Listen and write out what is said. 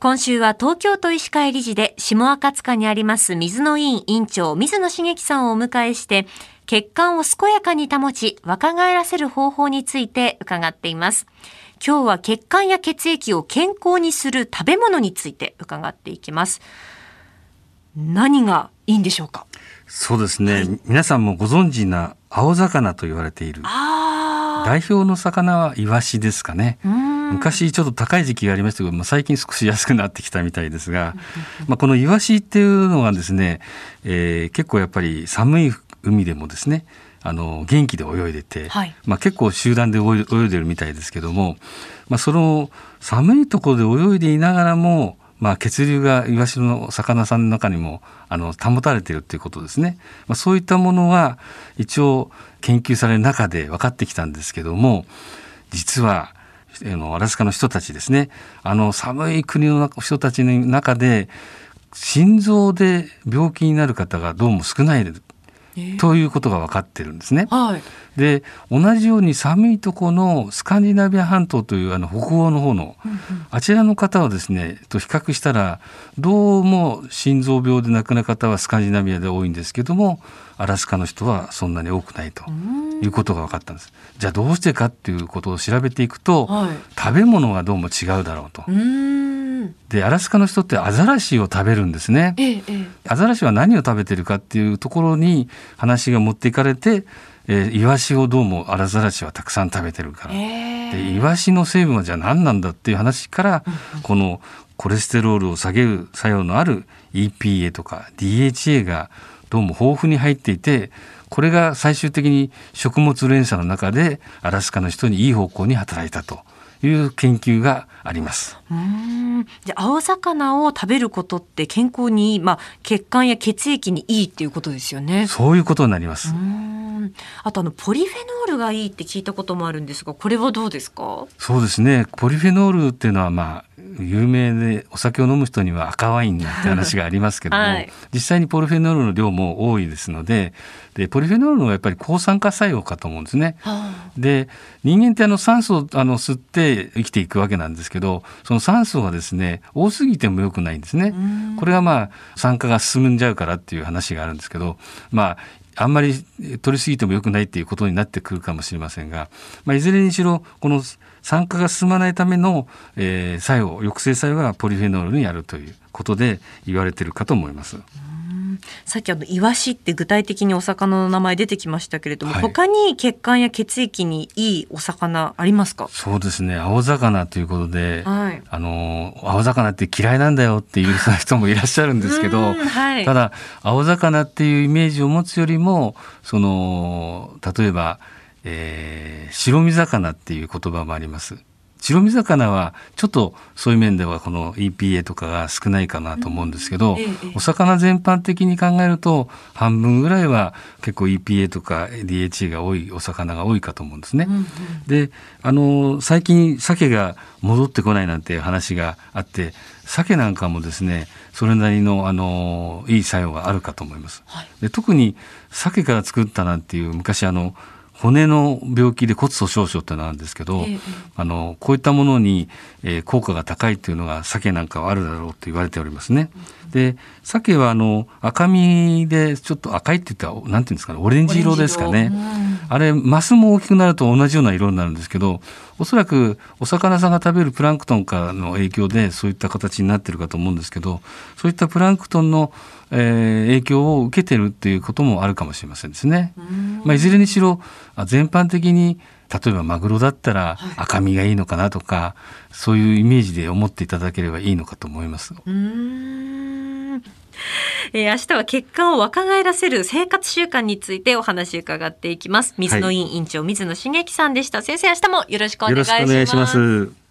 今週は東京都医師会理事で下赤塚にあります水野委員委員長水野茂樹さんをお迎えして血管を健やかに保ち若返らせる方法について伺っています。今日は血管や血液を健康にする食べ物について伺っていきます。何がいいんでしょうか？そうですね、はい、皆さんもご存知な青魚と言われている代表の魚はイワシですかね昔ちょっと高い時期がありましたけど、まあ、最近少し安くなってきたみたいですが、まあ、このイワシっていうのがですね、えー、結構やっぱり寒い海でもですねあの元気で泳いでて、はい、まあ、結構集団で泳いでるみたいですけども、まあ、その寒いところで泳いでいながらもまあ、血流がイワシの魚さんの中にもあの保たれているということですね、まあ、そういったものは一応研究される中で分かってきたんですけども実はあのアラスカの人たちですね。あの寒い国の人たちの中で心臓で病気になる方がどうも少ないということが分かってるんですね。はい、で同じように寒いとこのスカンディナビア半島というあの北欧の方の、うんうん、あちらの方はですねと比較したらどうも心臓病で亡くなる方はスカンディナビアで多いんですけどもアラスカの人はそんなに多くないということが分かったんです。じゃあどうしてかっていうことを調べていくと、はい、食べ物がどうも違うだろうと。でアラスカの人ってアザラシを食べるんですね、ええ、アザラシは何を食べてるかっていうところに話が持っていかれて、えー、イワシをどうもアザラシはたくさん食べてるから、えー、でイワシの成分はじゃあ何なんだっていう話から、うん、このコレステロールを下げる作用のある EPA とか DHA がどうも豊富に入っていてこれが最終的に食物連鎖の中でアラスカの人にいい方向に働いたという研究があります。うんじゃ青魚を食べることって健康にいい、まあ、血管や血液にいいっていうことですよね。そういうことになります。あとあのポリフェノールがいいって聞いたこともあるんですが、これはどうですか？そうですね。ポリフェノールっていうのはまあ有名でお酒を飲む人には赤ワインなんて話がありますけども、はい、実際にポリフェノールの量も多いですのででポリフェノールのやっぱり抗酸化作用かと思うんですね。はあ、で人間ってあの酸素をあの吸って生きていくわけなんですけどその酸素がですね多すぎても良くないんですね。これがまあ酸化が進んじゃうからっていう話があるんですけどまああんまり取りすぎても良くないっていうことになってくるかもしれませんが、まあ、いずれにしろこの酸化が進まないための、えー、作用抑制作用がポリフェノールにあるということで言われてるかと思います。さっきあのイワシって具体的にお魚の名前出てきましたけれども、はい、他に血管や血液にいいお魚ありますか？そうですね。青魚ということで、はい、あの青魚って嫌いなんだよっていう 人もいらっしゃるんですけど、はい、ただ青魚っていうイメージを持つよりもその例えばえー、白身魚っていう言葉もあります。白身魚はちょっとそういう面ではこの EPA とかが少ないかなと思うんですけど、うんええ、お魚全般的に考えると半分ぐらいは結構 EPA とか DHA が多いお魚が多いかと思うんですね。うんうん、であの最近鮭が戻ってこないなんて話があって鮭なんかもですねそれなりのあのいい作用があるかと思います。はい、で特に鮭から作ったなんていう昔あの骨の病気で骨粗しょう症ってのなんですけど、えー、あのこういったものに、えー、効果が高いっていうのが鮭なんかはあるだろうと言われておりますね。で鮭はあの赤身でちょっと赤いって言ったらなんていうんですかねオレンジ色ですかね。あれマスも大きくなると同じような色になるんですけどおそらくお魚さんが食べるプランクトンからの影響でそういった形になってるかと思うんですけどそういったプランクトンの、えー、影響を受けてるっていうこともあるかもしれませんですね。まあ、いずれにしろ全般的に例えばマグロだったら赤身がいいのかなとか、はい、そういうイメージで思っていただければいいのかと思います。えー、明日は血管を若返らせる生活習慣についてお話伺っていきます。水野委員長、はい、水野茂樹さんでした。先生、明日もよろしくお願いします。